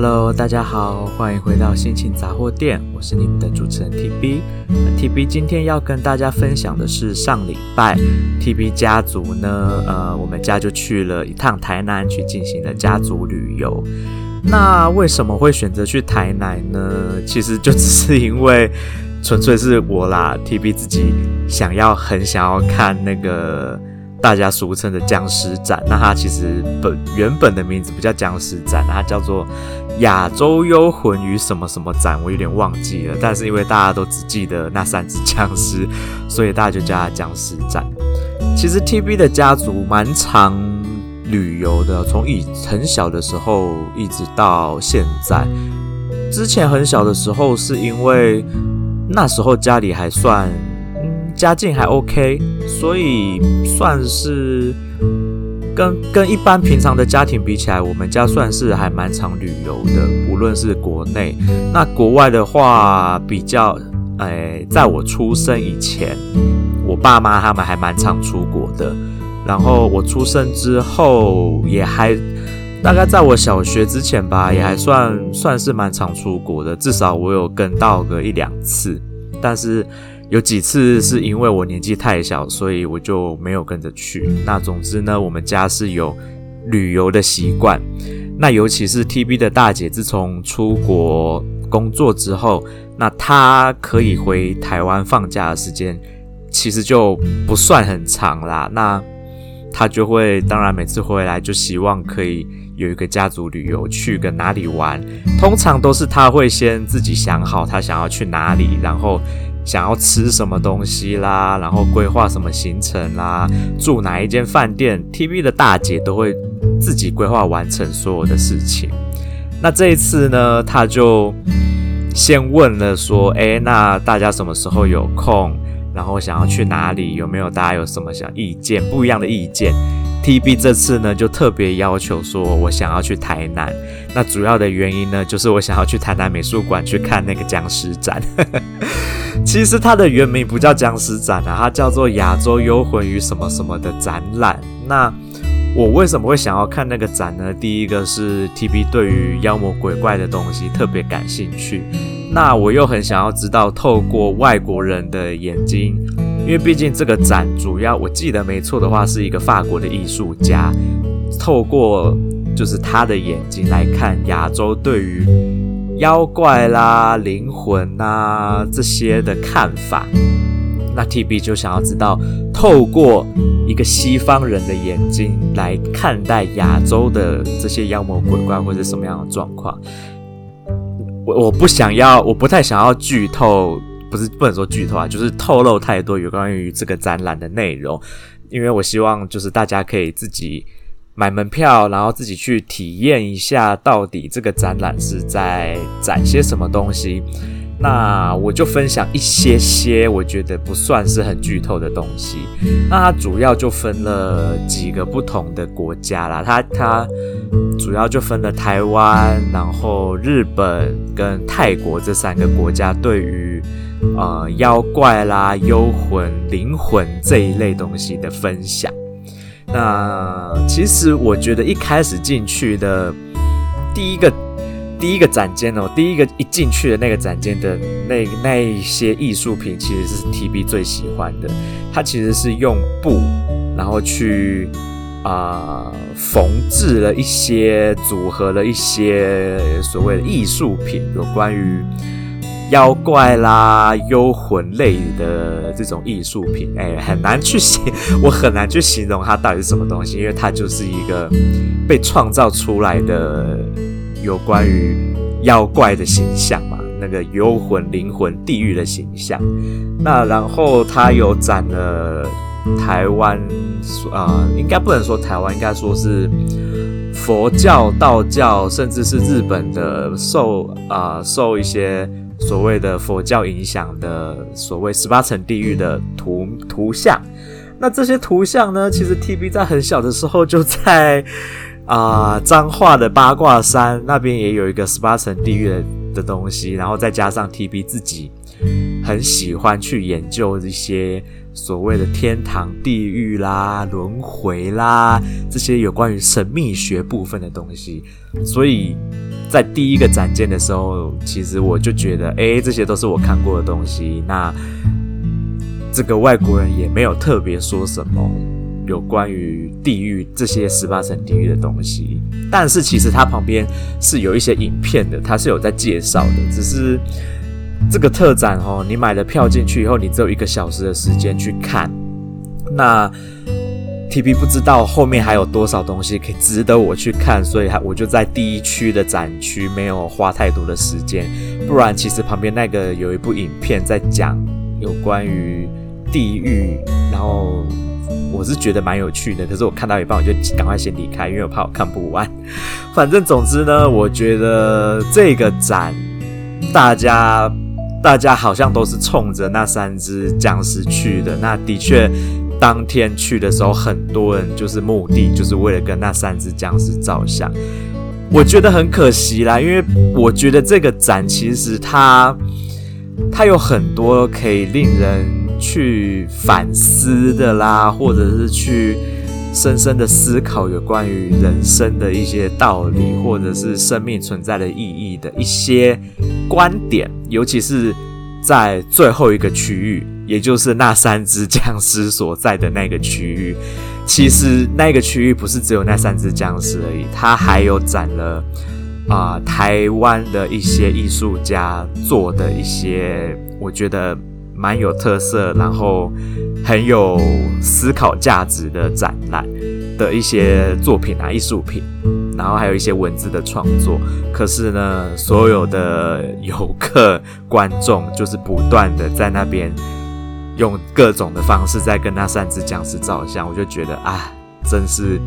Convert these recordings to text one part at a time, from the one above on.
Hello，大家好，欢迎回到心情杂货店，我是你们的主持人 TB。TB 今天要跟大家分享的是上礼拜 TB 家族呢，呃，我们家就去了一趟台南，去进行了家族旅游。那为什么会选择去台南呢？其实就只是因为纯粹是我啦，TB 自己想要很想要看那个。大家俗称的僵尸展，那它其实本原本的名字不叫僵尸展，它叫做亚洲幽魂与什么什么展，我有点忘记了。但是因为大家都只记得那三只僵尸，所以大家就叫它僵尸展。其实 TB 的家族蛮常旅游的，从以很小的时候一直到现在。之前很小的时候，是因为那时候家里还算。家境还 OK，所以算是跟跟一般平常的家庭比起来，我们家算是还蛮常旅游的。无论是国内，那国外的话，比较，哎，在我出生以前，我爸妈他们还蛮常出国的。然后我出生之后，也还大概在我小学之前吧，也还算算是蛮常出国的。至少我有跟到个一两次，但是。有几次是因为我年纪太小，所以我就没有跟着去。那总之呢，我们家是有旅游的习惯。那尤其是 TB 的大姐，自从出国工作之后，那她可以回台湾放假的时间其实就不算很长啦。那她就会，当然每次回来就希望可以有一个家族旅游，去个哪里玩。通常都是她会先自己想好她想要去哪里，然后。想要吃什么东西啦，然后规划什么行程啦，住哪一间饭店，TV 的大姐都会自己规划完成所有的事情。那这一次呢，她就先问了说：“诶，那大家什么时候有空？然后想要去哪里？有没有大家有什么想意见？不一样的意见？” TB 这次呢，就特别要求说，我想要去台南。那主要的原因呢，就是我想要去台南美术馆去看那个僵尸展。其实它的原名不叫僵尸展啊，它叫做亚洲幽魂与什么什么的展览。那我为什么会想要看那个展呢？第一个是 TB 对于妖魔鬼怪的东西特别感兴趣。那我又很想要知道，透过外国人的眼睛。因为毕竟这个展主要，我记得没错的话，是一个法国的艺术家，透过就是他的眼睛来看亚洲对于妖怪啦、灵魂呐这些的看法。那 TB 就想要知道，透过一个西方人的眼睛来看待亚洲的这些妖魔鬼怪或者什么样的状况。我我不想要，我不太想要剧透。不是不能说剧透啊，就是透露太多有关于这个展览的内容，因为我希望就是大家可以自己买门票，然后自己去体验一下到底这个展览是在展些什么东西。那我就分享一些些我觉得不算是很剧透的东西。那它主要就分了几个不同的国家啦，它它主要就分了台湾，然后日本跟泰国这三个国家对于。呃，妖怪啦、幽魂、灵魂这一类东西的分享。那其实我觉得一开始进去的第一个第一个展间哦，第一个一进去的那个展间的那那一些艺术品，其实是 TB 最喜欢的。它其实是用布，然后去啊、缝制了一些，组合了一些所谓的艺术品，有关于。妖怪啦、幽魂类的这种艺术品，哎、很难去形，我很难去形容它到底是什么东西，因为它就是一个被创造出来的有关于妖怪的形象嘛，那个幽魂、灵魂、地狱的形象。那然后他有展了台湾，啊、应该不能说台湾，应该说是佛教、道教，甚至是日本的受啊、受一些。所谓的佛教影响的所谓十八层地狱的图图像，那这些图像呢，其实 TB 在很小的时候就在啊彰化的八卦山那边也有一个十八层地狱的的东西，然后再加上 TB 自己很喜欢去研究一些所谓的天堂、地狱啦、轮回啦这些有关于神秘学部分的东西，所以。在第一个展见的时候，其实我就觉得，哎，这些都是我看过的东西。那这个外国人也没有特别说什么有关于地狱这些十八层地狱的东西。但是其实它旁边是有一些影片的，它是有在介绍的。只是这个特展哦，你买了票进去以后，你只有一个小时的时间去看。那 TB 不知道后面还有多少东西可以值得我去看，所以我就在第一区的展区没有花太多的时间。不然，其实旁边那个有一部影片在讲有关于地狱，然后我是觉得蛮有趣的。可是我看到一半，我就赶快先离开，因为我怕我看不完。反正总之呢，我觉得这个展大家大家好像都是冲着那三只僵尸去的。那的确。当天去的时候，很多人就是目的就是为了跟那三只僵尸照相。我觉得很可惜啦，因为我觉得这个展其实它它有很多可以令人去反思的啦，或者是去深深的思考有关于人生的一些道理，或者是生命存在的意义的一些观点，尤其是在最后一个区域。也就是那三只僵尸所在的那个区域，其实那个区域不是只有那三只僵尸而已，它还有展了啊、台湾的一些艺术家做的一些，我觉得蛮有特色，然后很有思考价值的展览的一些作品啊艺术品，然后还有一些文字的创作。可是呢，所有的游客观众就是不断的在那边。用各种的方式在跟那三只僵尸照相，我就觉得啊，真是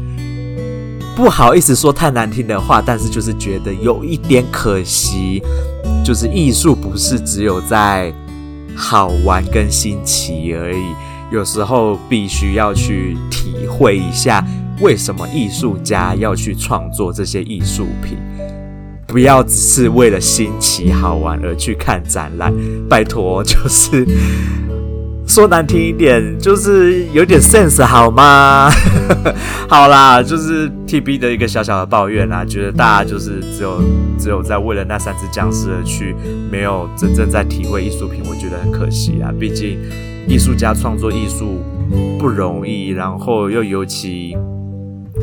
不好意思说太难听的话，但是就是觉得有一点可惜，就是艺术不是只有在好玩跟新奇而已，有时候必须要去体会一下为什么艺术家要去创作这些艺术品，不要只是为了新奇好玩而去看展览，拜托，就是。说难听一点，就是有点 sense 好吗？好啦，就是 TB 的一个小小的抱怨啦，觉得大家就是只有只有在为了那三只僵尸而去，没有真正在体会艺术品，我觉得很可惜啊。毕竟艺术家创作艺术不容易，然后又尤其，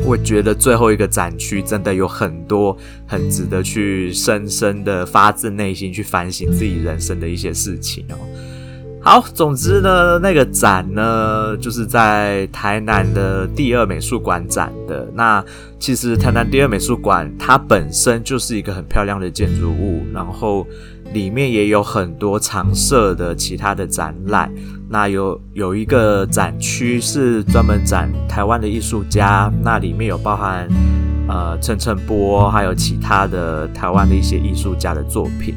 我觉得最后一个展区真的有很多很值得去深深的发自内心去反省自己人生的一些事情哦。好，总之呢，那个展呢，就是在台南的第二美术馆展的。那其实台南第二美术馆它本身就是一个很漂亮的建筑物，然后里面也有很多常设的其他的展览。那有有一个展区是专门展台湾的艺术家，那里面有包含。呃，陈澄波还有其他的台湾的一些艺术家的作品。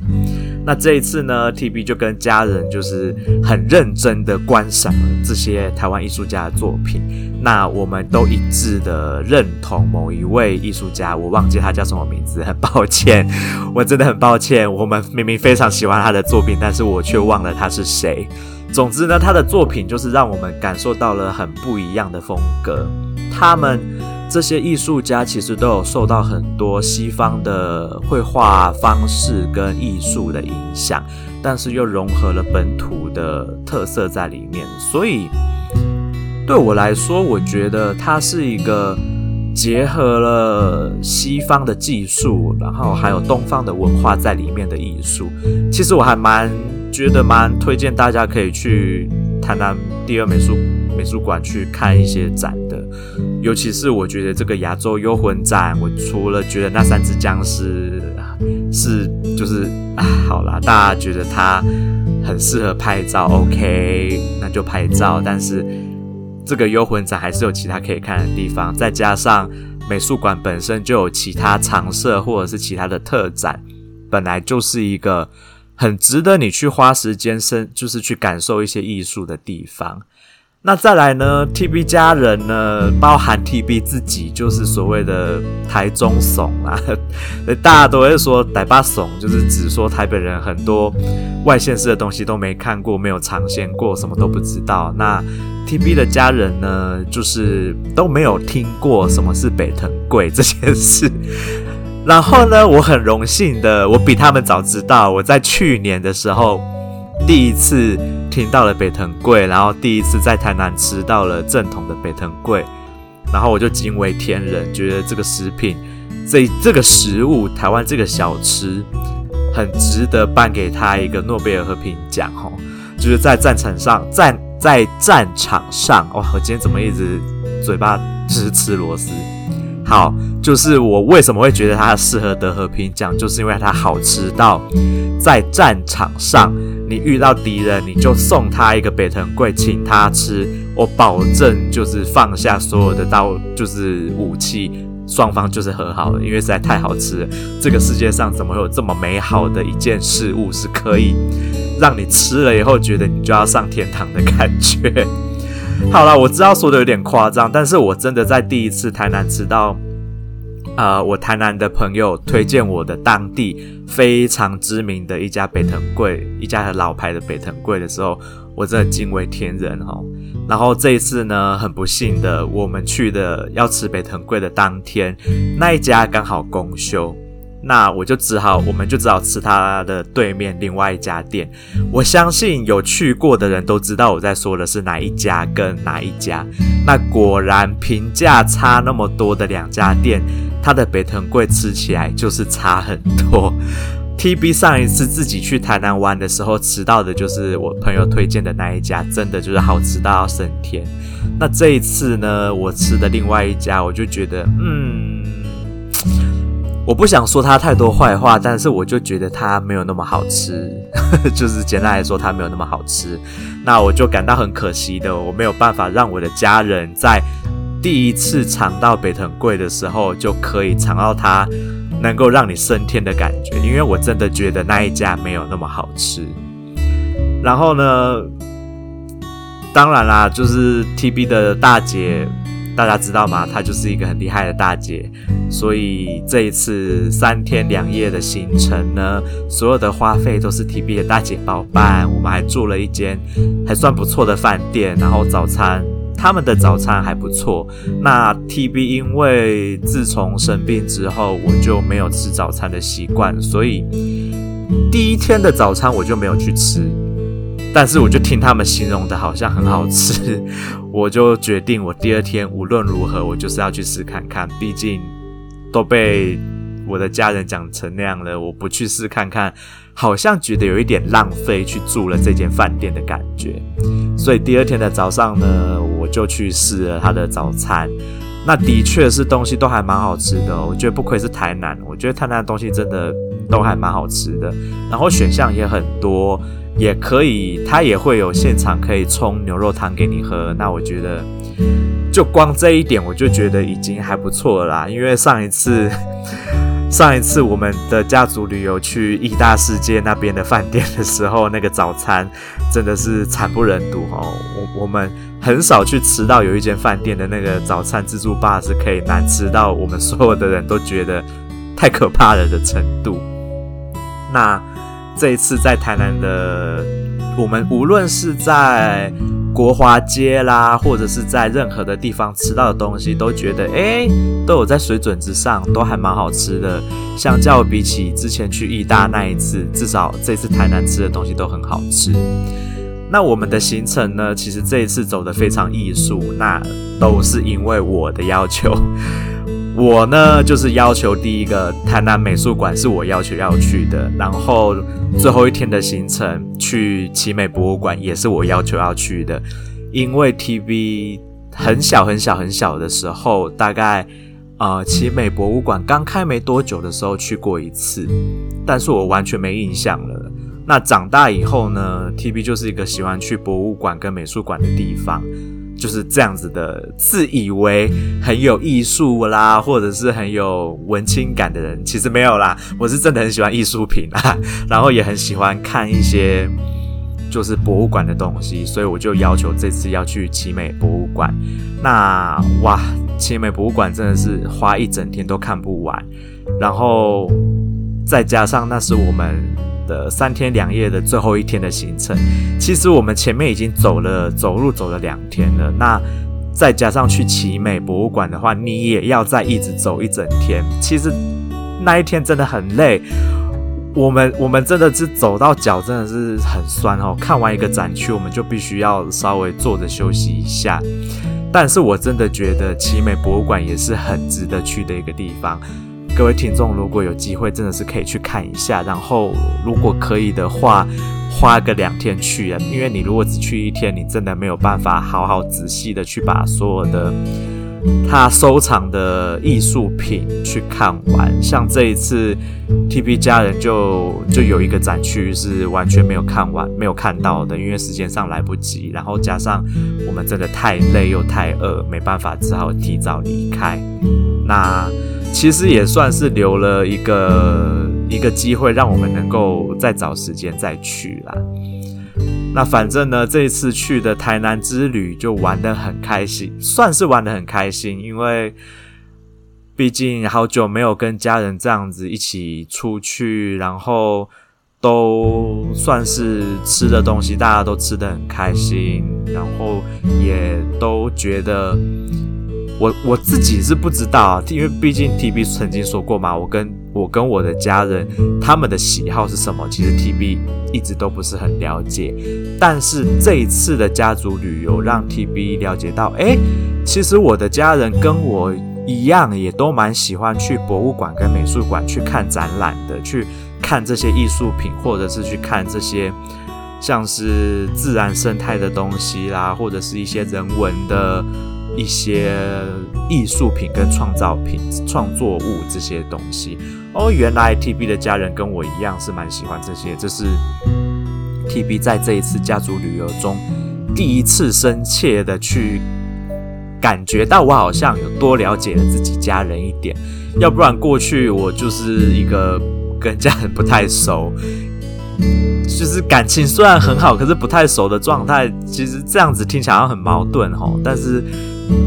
那这一次呢，TB 就跟家人就是很认真的观赏了这些台湾艺术家的作品。那我们都一致的认同某一位艺术家，我忘记他叫什么名字，很抱歉，我真的很抱歉。我们明明非常喜欢他的作品，但是我却忘了他是谁。总之呢，他的作品就是让我们感受到了很不一样的风格。他们。这些艺术家其实都有受到很多西方的绘画方式跟艺术的影响，但是又融合了本土的特色在里面。所以对我来说，我觉得它是一个结合了西方的技术，然后还有东方的文化在里面的艺术。其实我还蛮觉得蛮推荐大家可以去台南第二美术美术馆去看一些展的。尤其是我觉得这个亚洲幽魂展，我除了觉得那三只僵尸是就是，好啦，大家觉得它很适合拍照，OK，那就拍照。但是这个幽魂展还是有其他可以看的地方，再加上美术馆本身就有其他常设或者是其他的特展，本来就是一个很值得你去花时间深，就是去感受一些艺术的地方。那再来呢？TB 家人呢，包含 TB 自己，就是所谓的台中怂啊，大家都会说台巴怂，就是指说台北人很多外县市的东西都没看过，没有尝鲜过，什么都不知道。那 TB 的家人呢，就是都没有听过什么是北藤贵这件事。然后呢，我很荣幸的，我比他们早知道，我在去年的时候第一次听到了北藤贵，然后第一次在台南吃到了正统的北藤贵，然后我就惊为天人，觉得这个食品。这这个食物，台湾这个小吃，很值得颁给他一个诺贝尔和平奖哦。就是在战场上，战在战场上，哇！我今天怎么一直嘴巴只是吃螺丝？好，就是我为什么会觉得它适合得和平奖，就是因为它好吃到在战场上，你遇到敌人，你就送他一个北藤贵，请他吃，我保证就是放下所有的刀，就是武器。双方就是和好了，因为实在太好吃了。这个世界上怎么会有这么美好的一件事物，是可以让你吃了以后觉得你就要上天堂的感觉？好了，我知道说的有点夸张，但是我真的在第一次台南吃到，呃，我台南的朋友推荐我的当地非常知名的一家北藤贵，一家很老牌的北藤贵的时候，我真的惊为天人哦。然后这一次呢，很不幸的，我们去的要吃北藤贵的当天，那一家刚好公休，那我就只好，我们就只好吃他的对面另外一家店。我相信有去过的人都知道我在说的是哪一家跟哪一家。那果然评价差那么多的两家店，它的北藤贵吃起来就是差很多。TB 上一次自己去台南玩的时候吃到的就是我朋友推荐的那一家，真的就是好吃到要升天。那这一次呢，我吃的另外一家，我就觉得，嗯，我不想说它太多坏话，但是我就觉得它没有那么好吃，就是简单来说，它没有那么好吃。那我就感到很可惜的，我没有办法让我的家人在第一次尝到北藤贵的时候就可以尝到它。能够让你升天的感觉，因为我真的觉得那一家没有那么好吃。然后呢，当然啦，就是 TB 的大姐，大家知道吗？她就是一个很厉害的大姐，所以这一次三天两夜的行程呢，所有的花费都是 TB 的大姐包办。我们还住了一间还算不错的饭店，然后早餐。他们的早餐还不错。那 TB 因为自从生病之后，我就没有吃早餐的习惯，所以第一天的早餐我就没有去吃。但是我就听他们形容的好像很好吃，我就决定我第二天无论如何我就是要去试看看。毕竟都被我的家人讲成那样了，我不去试看看，好像觉得有一点浪费去住了这间饭店的感觉。所以第二天的早上呢，我就去试了他的早餐。那的确是东西都还蛮好吃的，我觉得不愧是台南，我觉得台南的东西真的都还蛮好吃的。然后选项也很多，也可以，他也会有现场可以冲牛肉汤给你喝。那我觉得，就光这一点，我就觉得已经还不错啦。因为上一次。上一次我们的家族旅游去意大世界那边的饭店的时候，那个早餐真的是惨不忍睹哦。我我们很少去吃到有一间饭店的那个早餐自助吧是可以难吃到我们所有的人都觉得太可怕了的程度。那这一次在台南的，我们无论是在国华街啦，或者是在任何的地方吃到的东西，都觉得哎，都有在水准之上，都还蛮好吃的。相较比起之前去义大那一次，至少这次台南吃的东西都很好吃。那我们的行程呢，其实这一次走得非常艺术，那都是因为我的要求。我呢，就是要求第一个台南美术馆是我要求要去的，然后最后一天的行程去奇美博物馆也是我要求要去的，因为 TB 很小很小很小的时候，大概呃奇美博物馆刚开没多久的时候去过一次，但是我完全没印象了。那长大以后呢，TB 就是一个喜欢去博物馆跟美术馆的地方。就是这样子的，自以为很有艺术啦，或者是很有文青感的人，其实没有啦。我是真的很喜欢艺术品啦，然后也很喜欢看一些就是博物馆的东西，所以我就要求这次要去奇美博物馆。那哇，奇美博物馆真的是花一整天都看不完，然后再加上那是我们。的三天两夜的最后一天的行程，其实我们前面已经走了走路走了两天了，那再加上去奇美博物馆的话，你也要再一直走一整天。其实那一天真的很累，我们我们真的是走到脚真的是很酸哦。看完一个展区，我们就必须要稍微坐着休息一下。但是我真的觉得奇美博物馆也是很值得去的一个地方。各位听众，如果有机会，真的是可以去看一下。然后，如果可以的话，花个两天去啊，因为你如果只去一天，你真的没有办法好好仔细的去把所有的他收藏的艺术品去看完。像这一次，TB 家人就就有一个展区是完全没有看完、没有看到的，因为时间上来不及，然后加上我们真的太累又太饿，没办法，只好提早离开。那。其实也算是留了一个一个机会，让我们能够再找时间再去啦。那反正呢，这一次去的台南之旅就玩得很开心，算是玩得很开心，因为毕竟好久没有跟家人这样子一起出去，然后都算是吃的东西，大家都吃得很开心，然后也都觉得。我我自己是不知道啊，因为毕竟 TB 曾经说过嘛，我跟我跟我的家人他们的喜好是什么，其实 TB 一直都不是很了解。但是这一次的家族旅游让 TB 了解到，诶，其实我的家人跟我一样，也都蛮喜欢去博物馆跟美术馆去看展览的，去看这些艺术品，或者是去看这些像是自然生态的东西啦，或者是一些人文的。一些艺术品跟创造品、创作物这些东西哦，原来 TB 的家人跟我一样是蛮喜欢这些，这是 TB 在这一次家族旅游中第一次深切的去感觉到，我好像有多了解了自己家人一点，要不然过去我就是一个跟家人不太熟。就是感情虽然很好，可是不太熟的状态。其实这样子听起来好像很矛盾哦，但是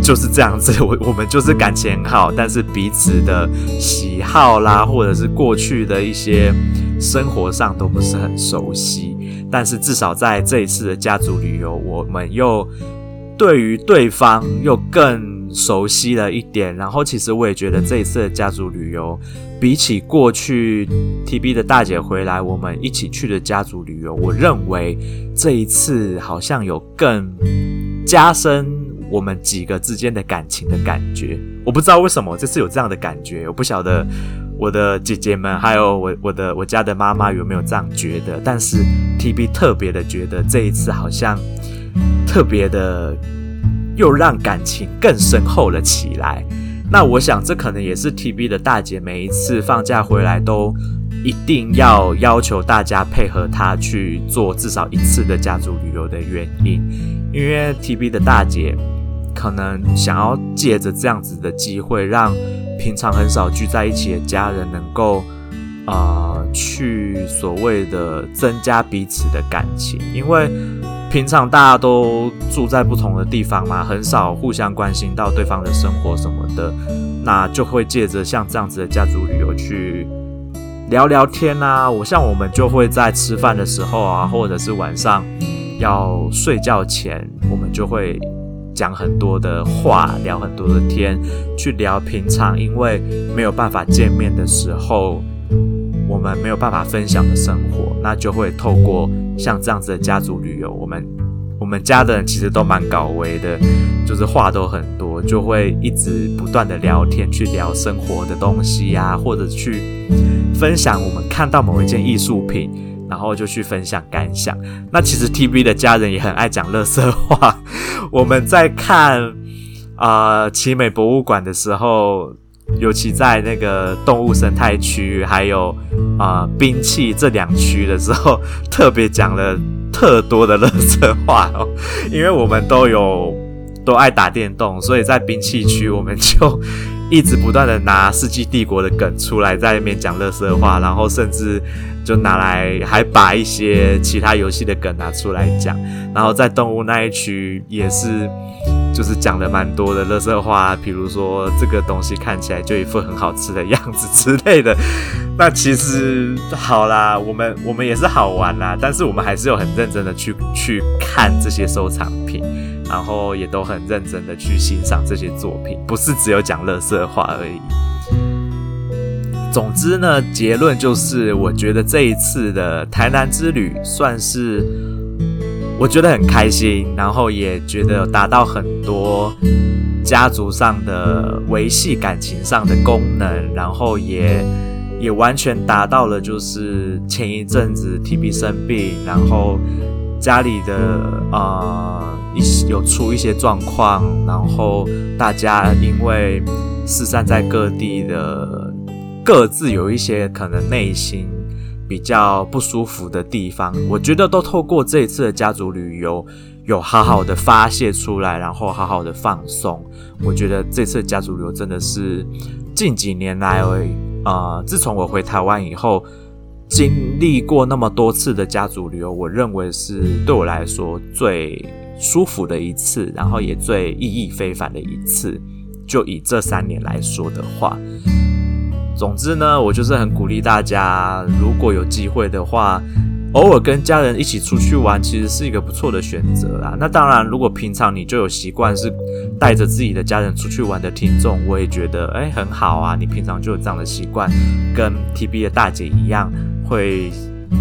就是这样子。我我们就是感情很好，但是彼此的喜好啦，或者是过去的一些生活上都不是很熟悉。但是至少在这一次的家族旅游，我们又对于对方又更。熟悉了一点，然后其实我也觉得这一次的家族旅游，比起过去 TB 的大姐回来我们一起去的家族旅游，我认为这一次好像有更加深我们几个之间的感情的感觉。我不知道为什么这次有这样的感觉，我不晓得我的姐姐们还有我我的我家的妈妈有没有这样觉得，但是 TB 特别的觉得这一次好像特别的。又让感情更深厚了起来。那我想，这可能也是 TB 的大姐每一次放假回来都一定要要求大家配合她去做至少一次的家族旅游的原因。因为 TB 的大姐可能想要借着这样子的机会，让平常很少聚在一起的家人能够啊、呃、去所谓的增加彼此的感情，因为。平常大家都住在不同的地方嘛，很少互相关心到对方的生活什么的，那就会借着像这样子的家族旅游去聊聊天啊。我像我们就会在吃饭的时候啊，或者是晚上要睡觉前，我们就会讲很多的话，聊很多的天，去聊平常因为没有办法见面的时候。我们没有办法分享的生活，那就会透过像这样子的家族旅游，我们我们家的人其实都蛮搞维的，就是话都很多，就会一直不断的聊天，去聊生活的东西呀、或者去分享我们看到某一件艺术品，然后就去分享感想。那其实 TB 的家人也很爱讲垃圾话。我们在看啊、奇美博物馆的时候。尤其在那个动物生态区，还有啊、兵器这两区的时候，特别讲了特多的垃圾话哦。因为我们都有都爱打电动，所以在兵器区我们就一直不断的拿《世纪帝国》的梗出来，在那边讲乐色话，然后甚至就拿来还把一些其他游戏的梗拿出来讲，然后在动物那一区也是。就是讲了蛮多的乐色话，比如说这个东西看起来就一副很好吃的样子之类的。那其实好啦，我们我们也是好玩啦，但是我们还是有很认真的去去看这些收藏品，然后也都很认真的去欣赏这些作品，不是只有讲乐色话而已。总之呢，结论就是，我觉得这一次的台南之旅算是我觉得很开心，然后也觉得达到很多家族上的维系感情上的功能，然后也也完全达到了就是前一阵子 TB 生病，然后家里的啊一有出一些状况，然后大家因为四散在各地的。各自有一些可能内心比较不舒服的地方，我觉得都透过这一次的家族旅游，有好好的发泄出来，然后好好的放松。我觉得这次家族旅游真的是近几年来，呃，自从我回台湾以后，经历过那么多次的家族旅游，我认为是对我来说最舒服的一次，然后也最意义非凡的一次。就以这三年来说的话。总之呢，我就是很鼓励大家，如果有机会的话，偶尔跟家人一起出去玩，其实是一个不错的选择啦。那当然，如果平常你就有习惯是带着自己的家人出去玩的听众，我也觉得诶很好啊。你平常就有这样的习惯，跟 TB 的大姐一样，会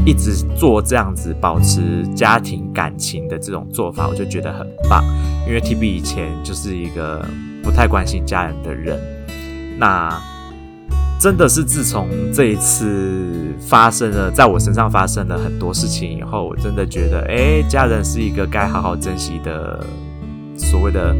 一直做这样子保持家庭感情的这种做法，我就觉得很棒。因为 TB 以前就是一个不太关心家人的人，那。真的是自从这一次发生了，在我身上发生了很多事情以后，我真的觉得，哎，家人是一个该好好珍惜的，所谓的。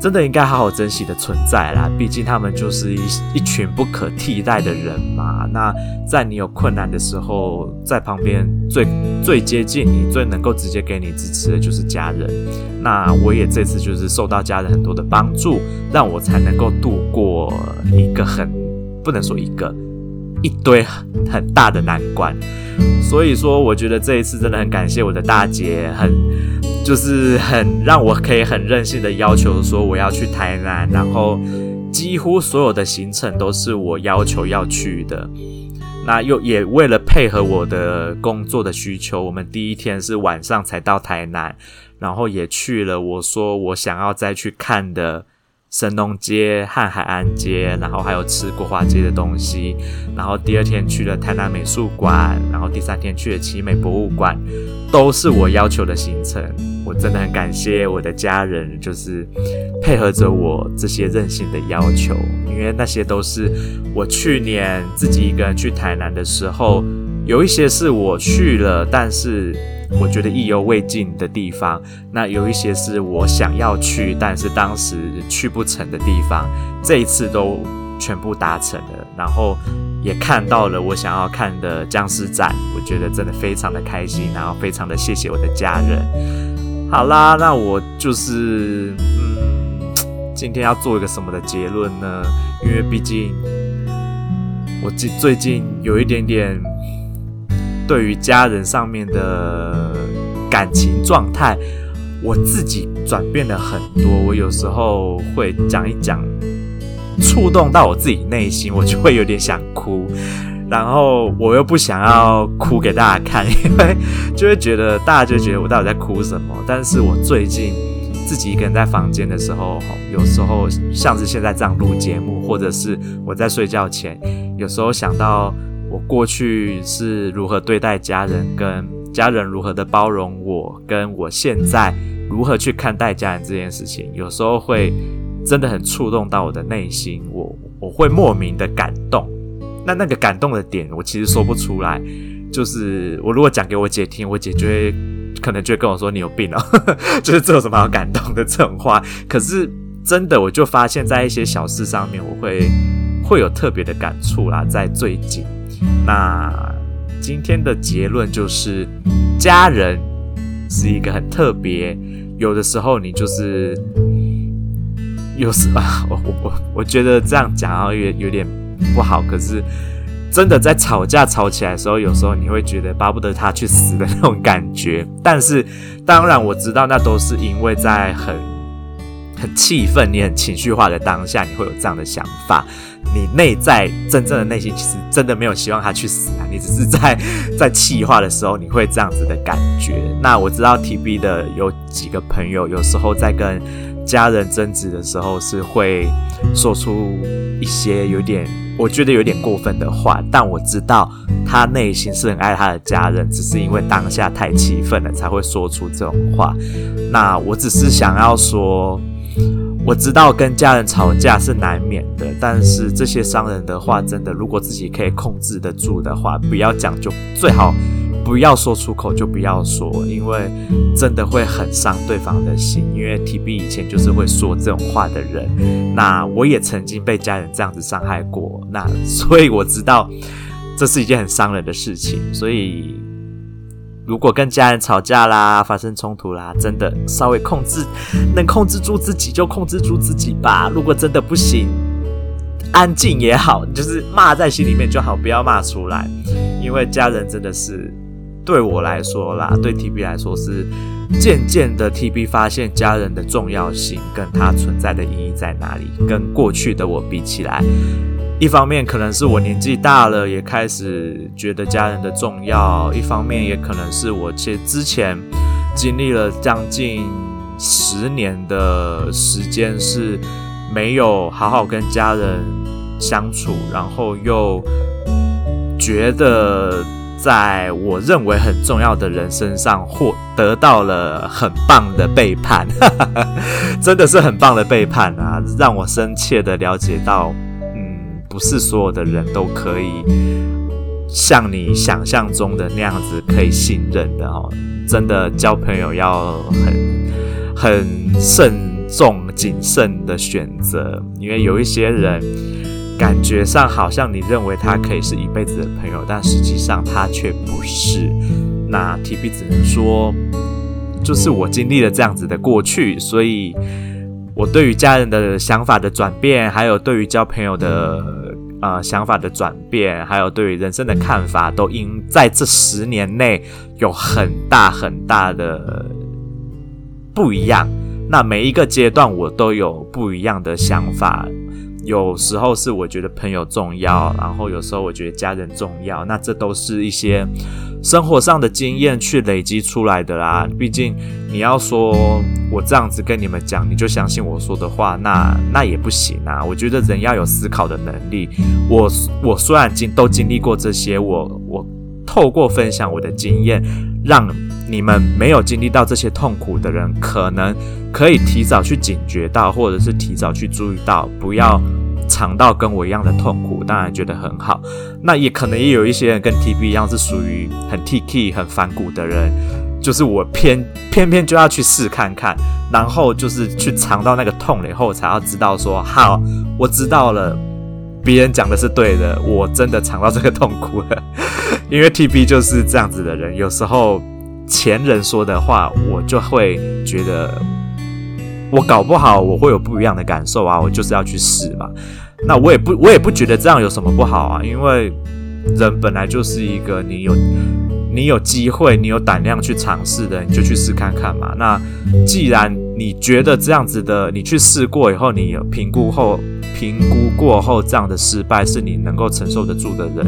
真的应该好好珍惜的存在啦，毕竟他们就是一一群不可替代的人嘛。那在你有困难的时候，在旁边最最接近你、最能够直接给你支持的就是家人。那我也这次就是受到家人很多的帮助，让我才能够度过一个很不能说一个一堆很大的难关。所以说，我觉得这一次真的很感谢我的大姐，很。就是很让我可以很任性的要求说我要去台南，然后几乎所有的行程都是我要求要去的。那又也为了配合我的工作的需求，我们第一天是晚上才到台南，然后也去了我说我想要再去看的。神农街和海岸街，然后还有吃国华街的东西，然后第二天去了台南美术馆，然后第三天去了奇美博物馆，都是我要求的行程。我真的很感谢我的家人，就是配合着我这些任性的要求，因为那些都是我去年自己一个人去台南的时候，有一些是我去了，但是。我觉得意犹未尽的地方，那有一些是我想要去，但是当时去不成的地方，这一次都全部达成了，然后也看到了我想要看的僵尸展，我觉得真的非常的开心，然后非常的谢谢我的家人。好啦，那我就是，嗯，今天要做一个什么的结论呢？因为毕竟我最最近有一点点。对于家人上面的感情状态，我自己转变了很多。我有时候会讲一讲，触动到我自己内心，我就会有点想哭。然后我又不想要哭给大家看，因为就会觉得大家就觉得我到底在哭什么。但是我最近自己一个人在房间的时候，有时候像是现在这样录节目，或者是我在睡觉前，有时候想到。我过去是如何对待家人，跟家人如何的包容我，跟我现在如何去看待家人这件事情，有时候会真的很触动到我的内心，我我会莫名的感动。那那个感动的点，我其实说不出来。就是我如果讲给我姐听，我姐就会可能就会跟我说：“你有病哦。”就是这有什么好感动的这种话。可是真的，我就发现，在一些小事上面，我会会有特别的感触啦，在最近。那今天的结论就是，家人是一个很特别，有的时候你就是，有时 啊，我我我觉得这样讲啊，有有点不好。可是真的在吵架吵起来的时候，有时候你会觉得巴不得他去死的那种感觉。但是当然我知道，那都是因为在很很气愤、你很情绪化的当下，你会有这样的想法。你内在真正的内心其实真的没有希望他去死啊，你只是在在气化的时候你会这样子的感觉。那我知道 TB 的有几个朋友有时候在跟家人争执的时候，是会说出一些有点，我觉得有点过分的话。但我知道他内心是很爱他的家人，只是因为当下太气愤了，才会说出这种话。那我只是想要说，我知道跟家人吵架是难免的，但是这些伤人的话，真的如果自己可以控制得住的话，不要讲就最好。不要说出口就不要说，因为真的会很伤对方的心。因为 TB 以前就是会说这种话的人，那我也曾经被家人这样子伤害过，那所以我知道这是一件很伤人的事情。所以如果跟家人吵架啦，发生冲突啦，真的稍微控制，能控制住自己就控制住自己吧。如果真的不行，安静也好，就是骂在心里面就好，不要骂出来，因为家人真的是。对我来说啦，对 TB 来说是渐渐的 TB 发现家人的重要性跟它存在的意义在哪里，跟过去的我比起来，一方面可能是我年纪大了，也开始觉得家人的重要；一方面也可能是我其实之前经历了将近十年的时间是没有好好跟家人相处，然后又觉得。在我认为很重要的人身上，获得到了很棒的背叛，真的是很棒的背叛啊！让我深切的了解到，不是所有的人都可以像你想象中的那样子可以信任的哦。真的交朋友要很很慎重谨慎的选择，因为有一些人。感觉上好像你认为他可以是一辈子的朋友，但实际上他却不是。那 TB 只能说，就是我经历了这样子的过去，所以我对于家人的想法的转变，还有对于交朋友的呃想法的转变，还有对于人生的看法，都因在这十年内有很大很大的不一样。那每一个阶段我都有不一样的想法。有时候是我觉得朋友重要，然后有时候我觉得家人重要，那这都是一些生活上的经验去累积出来的啦。毕竟你要说我这样子跟你们讲，你就相信我说的话，那那也不行啊。我觉得人要有思考的能力。我我虽然经都经历过这些，我我透过分享我的经验，让你们没有经历到这些痛苦的人，可能。可以提早去警觉到，或者是提早去注意到，不要尝到跟我一样的痛苦，当然觉得很好。那也可能也有一些人跟 TB 一样，是属于很 T-K 很反骨的人，就是我偏偏偏就要去试看看，然后就是去尝到那个痛了以后，才要知道说，好，我知道了，别人讲的是对的，我真的尝到这个痛苦了。因为 TB 就是这样子的人，有时候前人说的话，我就会觉得。我搞不好我会有不一样的感受啊，我就是要去试嘛。那我也不我也不觉得这样有什么不好啊，因为人本来就是一个你有你有机会你有胆量去尝试的，你就去试看看嘛。那既然你觉得这样子的，你去试过以后，你有评估后评估过后这样的失败是你能够承受得住的人，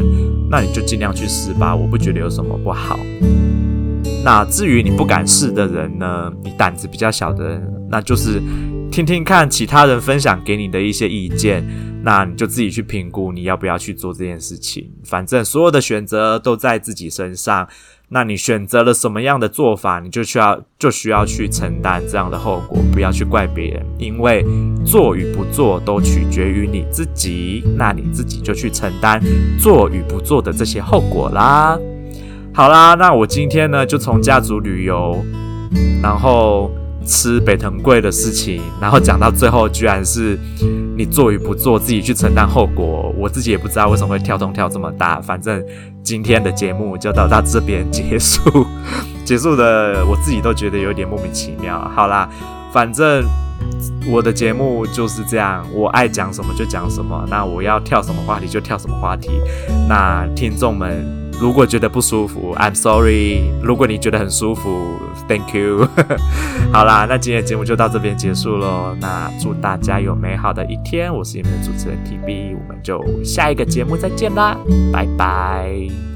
那你就尽量去试吧。我不觉得有什么不好。那至于你不敢试的人呢，你胆子比较小的人。那就是听听看其他人分享给你的一些意见，那你就自己去评估你要不要去做这件事情。反正所有的选择都在自己身上，那你选择了什么样的做法，你就需要就需要去承担这样的后果，不要去怪别人，因为做与不做都取决于你自己，那你自己就去承担做与不做的这些后果啦。好啦，那我今天呢就从家族旅游，然后。吃北藤贵的事情，然后讲到最后，居然是你做与不做，自己去承担后果。我自己也不知道为什么会跳动跳这么大。反正今天的节目就到到这边结束，结束的我自己都觉得有点莫名其妙。好啦，反正我的节目就是这样，我爱讲什么就讲什么，那我要跳什么话题就跳什么话题。那听众们。如果觉得不舒服，I'm sorry。如果你觉得很舒服，Thank you。好啦，那今天的节目就到这边结束喽。那祝大家有美好的一天，我是你们的主持人 TB，我们就下一个节目再见啦，拜拜。